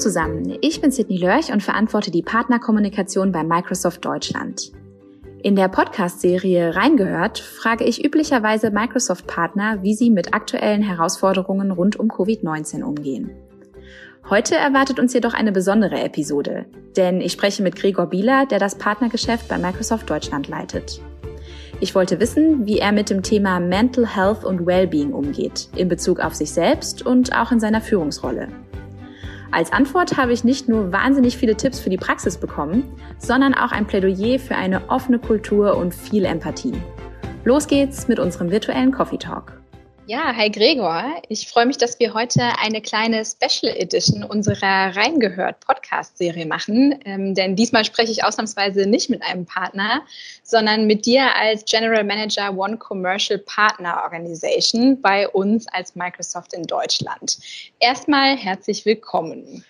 zusammen, ich bin Sidney Lörch und verantworte die Partnerkommunikation bei Microsoft Deutschland. In der Podcast-Serie Reingehört frage ich üblicherweise Microsoft-Partner, wie sie mit aktuellen Herausforderungen rund um Covid-19 umgehen. Heute erwartet uns jedoch eine besondere Episode, denn ich spreche mit Gregor Bieler, der das Partnergeschäft bei Microsoft Deutschland leitet. Ich wollte wissen, wie er mit dem Thema Mental Health und Wellbeing umgeht, in Bezug auf sich selbst und auch in seiner Führungsrolle. Als Antwort habe ich nicht nur wahnsinnig viele Tipps für die Praxis bekommen, sondern auch ein Plädoyer für eine offene Kultur und viel Empathie. Los geht's mit unserem virtuellen Coffee Talk. Ja, hi Gregor. Ich freue mich, dass wir heute eine kleine Special Edition unserer Reingehört Podcast-Serie machen. Ähm, denn diesmal spreche ich ausnahmsweise nicht mit einem Partner, sondern mit dir als General Manager One Commercial Partner Organization bei uns als Microsoft in Deutschland. Erstmal herzlich willkommen.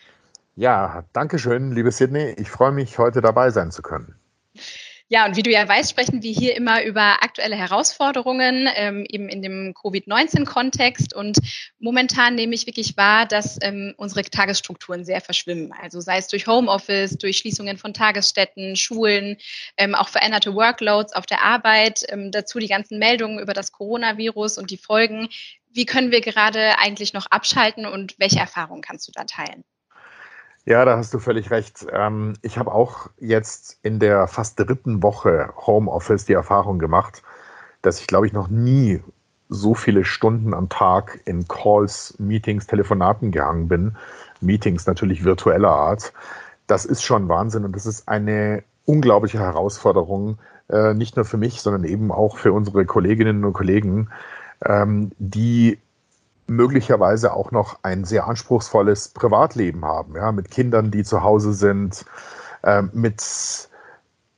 Ja, danke schön, liebe Sydney. Ich freue mich, heute dabei sein zu können. Ja, und wie du ja weißt, sprechen wir hier immer über aktuelle Herausforderungen, ähm, eben in dem Covid-19-Kontext. Und momentan nehme ich wirklich wahr, dass ähm, unsere Tagesstrukturen sehr verschwimmen. Also sei es durch Homeoffice, durch Schließungen von Tagesstätten, Schulen, ähm, auch veränderte Workloads auf der Arbeit, ähm, dazu die ganzen Meldungen über das Coronavirus und die Folgen. Wie können wir gerade eigentlich noch abschalten und welche Erfahrungen kannst du da teilen? Ja, da hast du völlig recht. Ähm, ich habe auch jetzt in der fast dritten Woche Homeoffice die Erfahrung gemacht, dass ich, glaube ich, noch nie so viele Stunden am Tag in Calls, Meetings, Telefonaten gehangen bin. Meetings natürlich virtueller Art. Das ist schon Wahnsinn und das ist eine unglaubliche Herausforderung, äh, nicht nur für mich, sondern eben auch für unsere Kolleginnen und Kollegen, ähm, die möglicherweise auch noch ein sehr anspruchsvolles Privatleben haben, ja, mit Kindern, die zu Hause sind, äh, mit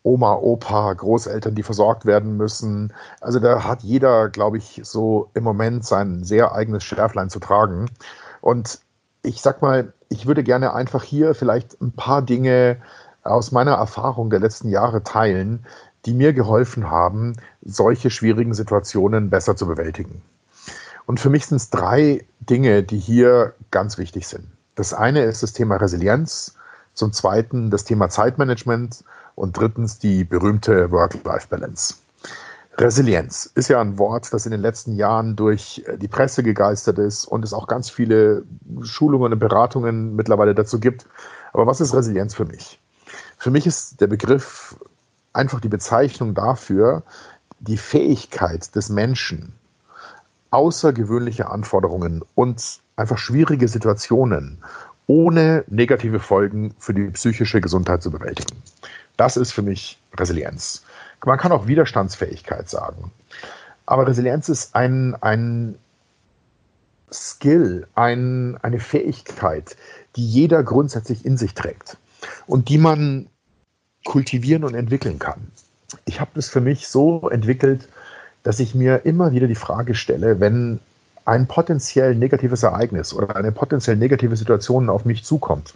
Oma, Opa, Großeltern, die versorgt werden müssen. Also da hat jeder, glaube ich, so im Moment sein sehr eigenes Schärflein zu tragen. Und ich sag mal, ich würde gerne einfach hier vielleicht ein paar Dinge aus meiner Erfahrung der letzten Jahre teilen, die mir geholfen haben, solche schwierigen Situationen besser zu bewältigen. Und für mich sind es drei Dinge, die hier ganz wichtig sind. Das eine ist das Thema Resilienz, zum zweiten das Thema Zeitmanagement und drittens die berühmte Work-Life-Balance. Resilienz ist ja ein Wort, das in den letzten Jahren durch die Presse gegeistert ist und es auch ganz viele Schulungen und Beratungen mittlerweile dazu gibt. Aber was ist Resilienz für mich? Für mich ist der Begriff einfach die Bezeichnung dafür, die Fähigkeit des Menschen, außergewöhnliche Anforderungen und einfach schwierige Situationen ohne negative Folgen für die psychische Gesundheit zu bewältigen. Das ist für mich Resilienz. Man kann auch Widerstandsfähigkeit sagen. Aber Resilienz ist ein, ein Skill, ein, eine Fähigkeit, die jeder grundsätzlich in sich trägt und die man kultivieren und entwickeln kann. Ich habe das für mich so entwickelt, dass ich mir immer wieder die Frage stelle, wenn ein potenziell negatives Ereignis oder eine potenziell negative Situation auf mich zukommt,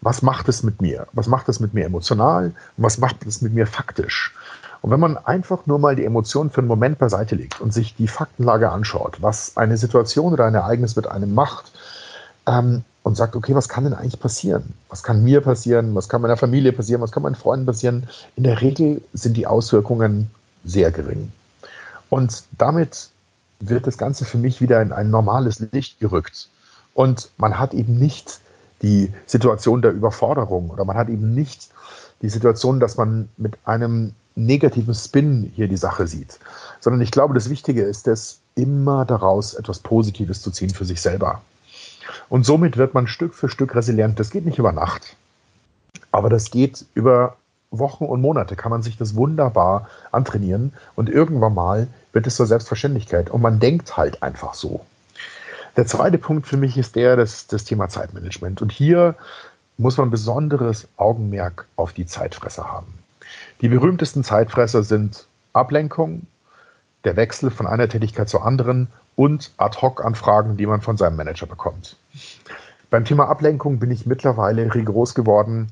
was macht es mit mir? Was macht es mit mir emotional? Was macht es mit mir faktisch? Und wenn man einfach nur mal die Emotionen für einen Moment beiseite legt und sich die Faktenlage anschaut, was eine Situation oder ein Ereignis mit einem macht, ähm, und sagt, okay, was kann denn eigentlich passieren? Was kann mir passieren? Was kann meiner Familie passieren? Was kann meinen Freunden passieren? In der Regel sind die Auswirkungen sehr gering. Und damit wird das Ganze für mich wieder in ein normales Licht gerückt. Und man hat eben nicht die Situation der Überforderung oder man hat eben nicht die Situation, dass man mit einem negativen Spin hier die Sache sieht, sondern ich glaube, das Wichtige ist es, immer daraus etwas Positives zu ziehen für sich selber. Und somit wird man Stück für Stück resilient. Das geht nicht über Nacht, aber das geht über Wochen und Monate kann man sich das wunderbar antrainieren und irgendwann mal wird es zur Selbstverständlichkeit und man denkt halt einfach so. Der zweite Punkt für mich ist der, das, das Thema Zeitmanagement. Und hier muss man besonderes Augenmerk auf die Zeitfresser haben. Die berühmtesten Zeitfresser sind Ablenkung, der Wechsel von einer Tätigkeit zur anderen und Ad-Hoc-Anfragen, die man von seinem Manager bekommt. Beim Thema Ablenkung bin ich mittlerweile rigoros geworden.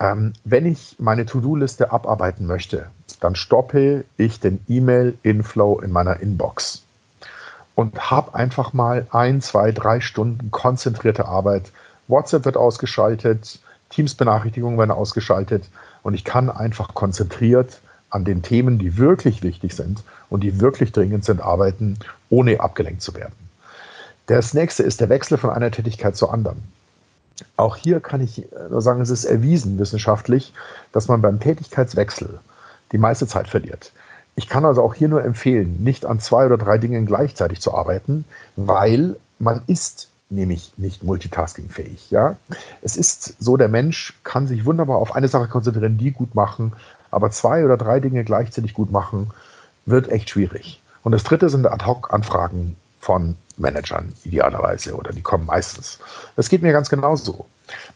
Ähm, wenn ich meine To-Do-Liste abarbeiten möchte, dann stoppe ich den E-Mail-Inflow in meiner Inbox und habe einfach mal ein, zwei, drei Stunden konzentrierte Arbeit WhatsApp wird ausgeschaltet, Teams-Benachrichtigungen werden ausgeschaltet und ich kann einfach konzentriert an den Themen, die wirklich wichtig sind und die wirklich dringend sind, arbeiten, ohne abgelenkt zu werden. Das nächste ist der Wechsel von einer Tätigkeit zur anderen. Auch hier kann ich nur sagen, es ist erwiesen wissenschaftlich, dass man beim Tätigkeitswechsel die meiste Zeit verliert. Ich kann also auch hier nur empfehlen, nicht an zwei oder drei Dingen gleichzeitig zu arbeiten, weil man ist nämlich nicht multitaskingfähig. Ja? Es ist so, der Mensch kann sich wunderbar auf eine Sache konzentrieren, die gut machen, aber zwei oder drei Dinge gleichzeitig gut machen, wird echt schwierig. Und das dritte sind Ad-Hoc-Anfragen von Managern idealerweise oder die kommen meistens. Das geht mir ganz genauso.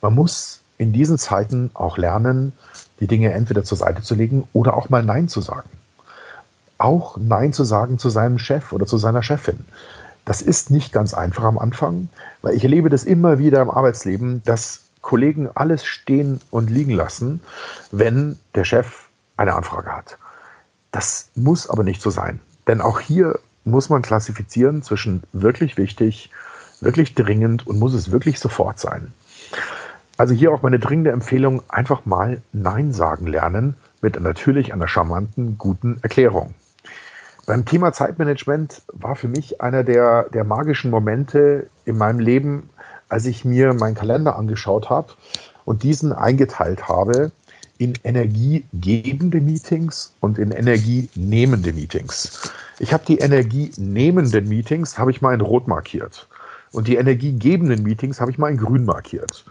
Man muss in diesen Zeiten auch lernen, die Dinge entweder zur Seite zu legen oder auch mal Nein zu sagen. Auch Nein zu sagen zu seinem Chef oder zu seiner Chefin. Das ist nicht ganz einfach am Anfang, weil ich erlebe das immer wieder im Arbeitsleben, dass Kollegen alles stehen und liegen lassen, wenn der Chef eine Anfrage hat. Das muss aber nicht so sein. Denn auch hier muss man klassifizieren zwischen wirklich wichtig, wirklich dringend und muss es wirklich sofort sein. Also hier auch meine dringende Empfehlung, einfach mal Nein sagen lernen mit natürlich einer charmanten, guten Erklärung. Beim Thema Zeitmanagement war für mich einer der, der magischen Momente in meinem Leben, als ich mir meinen Kalender angeschaut habe und diesen eingeteilt habe in energiegebende Meetings und in energienehmende Meetings. Ich habe die energienehmenden Meetings, habe ich mal in Rot markiert. Und die energiegebenden Meetings habe ich mal in Grün markiert.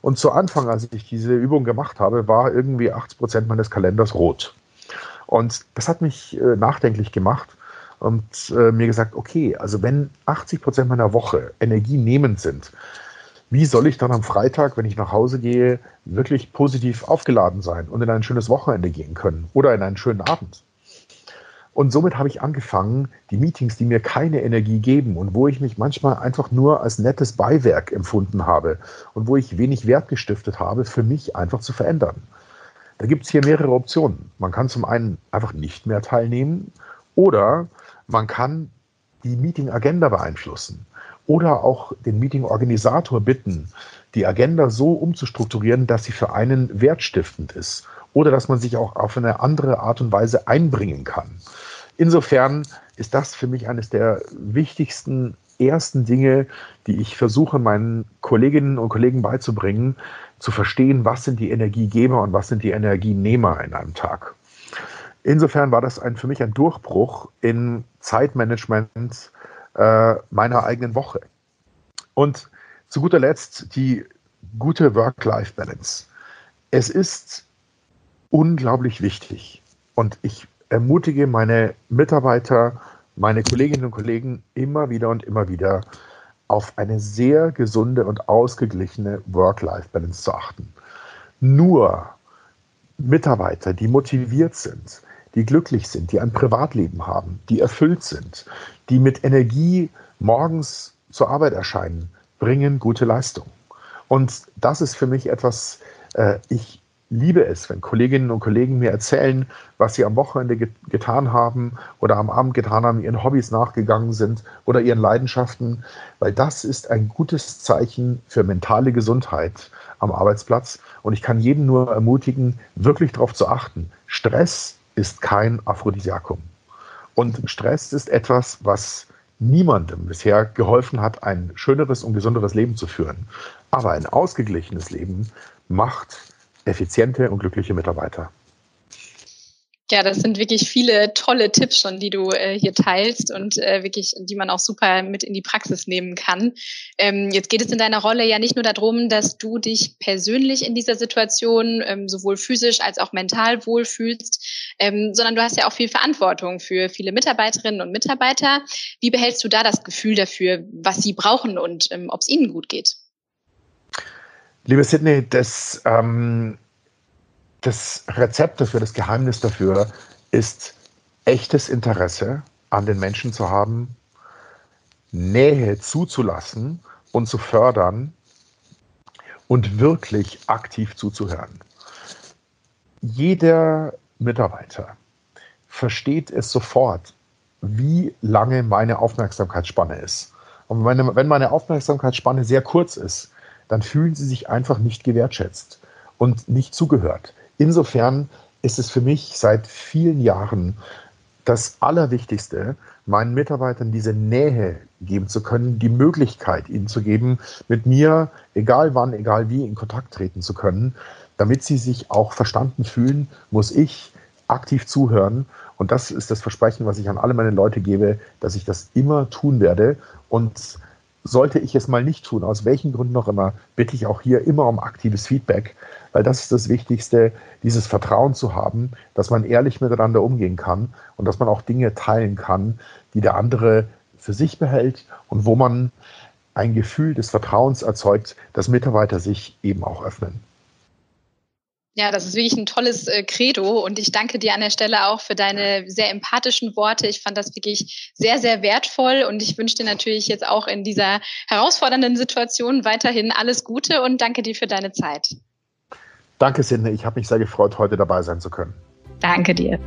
Und zu Anfang, als ich diese Übung gemacht habe, war irgendwie 80 Prozent meines Kalenders rot. Und das hat mich äh, nachdenklich gemacht und äh, mir gesagt, okay, also wenn 80 Prozent meiner Woche energienehmend sind, wie soll ich dann am Freitag, wenn ich nach Hause gehe, wirklich positiv aufgeladen sein und in ein schönes Wochenende gehen können oder in einen schönen Abend? Und somit habe ich angefangen, die Meetings, die mir keine Energie geben und wo ich mich manchmal einfach nur als nettes Beiwerk empfunden habe und wo ich wenig Wert gestiftet habe, für mich einfach zu verändern. Da gibt es hier mehrere Optionen. Man kann zum einen einfach nicht mehr teilnehmen oder man kann die Meeting-Agenda beeinflussen oder auch den Meeting-Organisator bitten, die Agenda so umzustrukturieren, dass sie für einen wertstiftend ist oder dass man sich auch auf eine andere Art und Weise einbringen kann. Insofern ist das für mich eines der wichtigsten ersten Dinge, die ich versuche, meinen Kolleginnen und Kollegen beizubringen, zu verstehen, was sind die Energiegeber und was sind die Energienehmer in einem Tag. Insofern war das ein, für mich ein Durchbruch in Zeitmanagement äh, meiner eigenen Woche. Und zu guter Letzt die gute Work-Life-Balance. Es ist unglaublich wichtig und ich ermutige meine Mitarbeiter, meine Kolleginnen und Kollegen immer wieder und immer wieder auf eine sehr gesunde und ausgeglichene Work-Life-Balance zu achten. Nur Mitarbeiter, die motiviert sind, die glücklich sind, die ein Privatleben haben, die erfüllt sind, die mit Energie morgens zur Arbeit erscheinen, bringen gute Leistung. Und das ist für mich etwas, äh, ich liebe es, wenn Kolleginnen und Kollegen mir erzählen, was sie am Wochenende get getan haben oder am Abend getan haben, ihren Hobbys nachgegangen sind oder ihren Leidenschaften, weil das ist ein gutes Zeichen für mentale Gesundheit am Arbeitsplatz. Und ich kann jeden nur ermutigen, wirklich darauf zu achten. Stress ist kein Aphrodisiakum. Und Stress ist etwas, was niemandem bisher geholfen hat, ein schöneres und gesunderes Leben zu führen. Aber ein ausgeglichenes Leben macht effiziente und glückliche Mitarbeiter. Ja, das sind wirklich viele tolle Tipps schon, die du äh, hier teilst und äh, wirklich, die man auch super mit in die Praxis nehmen kann. Ähm, jetzt geht es in deiner Rolle ja nicht nur darum, dass du dich persönlich in dieser Situation ähm, sowohl physisch als auch mental wohlfühlst, ähm, sondern du hast ja auch viel Verantwortung für viele Mitarbeiterinnen und Mitarbeiter. Wie behältst du da das Gefühl dafür, was sie brauchen und ähm, ob es ihnen gut geht? Liebe Sydney, das, ähm, das Rezept dafür, das Geheimnis dafür ist echtes Interesse an den Menschen zu haben, Nähe zuzulassen und zu fördern und wirklich aktiv zuzuhören. Jeder Mitarbeiter versteht es sofort, wie lange meine Aufmerksamkeitsspanne ist. Und wenn meine Aufmerksamkeitsspanne sehr kurz ist, dann fühlen sie sich einfach nicht gewertschätzt und nicht zugehört. Insofern ist es für mich seit vielen Jahren das Allerwichtigste, meinen Mitarbeitern diese Nähe geben zu können, die Möglichkeit ihnen zu geben, mit mir, egal wann, egal wie, in Kontakt treten zu können. Damit sie sich auch verstanden fühlen, muss ich aktiv zuhören. Und das ist das Versprechen, was ich an alle meine Leute gebe, dass ich das immer tun werde. Und sollte ich es mal nicht tun, aus welchen Gründen noch immer, bitte ich auch hier immer um aktives Feedback, weil das ist das Wichtigste, dieses Vertrauen zu haben, dass man ehrlich miteinander umgehen kann und dass man auch Dinge teilen kann, die der andere für sich behält und wo man ein Gefühl des Vertrauens erzeugt, dass Mitarbeiter sich eben auch öffnen. Ja, das ist wirklich ein tolles äh, Credo und ich danke dir an der Stelle auch für deine sehr empathischen Worte. Ich fand das wirklich sehr, sehr wertvoll und ich wünsche dir natürlich jetzt auch in dieser herausfordernden Situation weiterhin alles Gute und danke dir für deine Zeit. Danke, Sidney. Ich habe mich sehr gefreut, heute dabei sein zu können. Danke dir.